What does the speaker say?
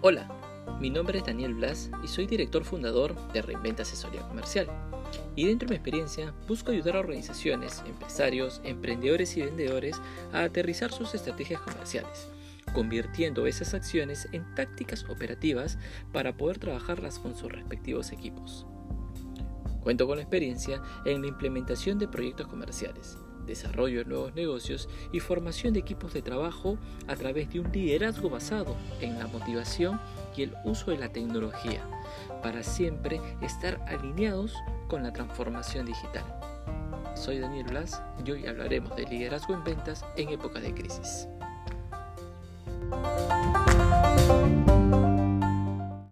Hola, mi nombre es Daniel Blas y soy director fundador de Reinventa Asesoría Comercial. Y dentro de mi experiencia busco ayudar a organizaciones, empresarios, emprendedores y vendedores a aterrizar sus estrategias comerciales, convirtiendo esas acciones en tácticas operativas para poder trabajarlas con sus respectivos equipos. Cuento con la experiencia en la implementación de proyectos comerciales, desarrollo de nuevos negocios y formación de equipos de trabajo a través de un liderazgo basado en la motivación y el uso de la tecnología, para siempre estar alineados con la transformación digital. Soy Daniel Blas y hoy hablaremos de liderazgo en ventas en época de crisis.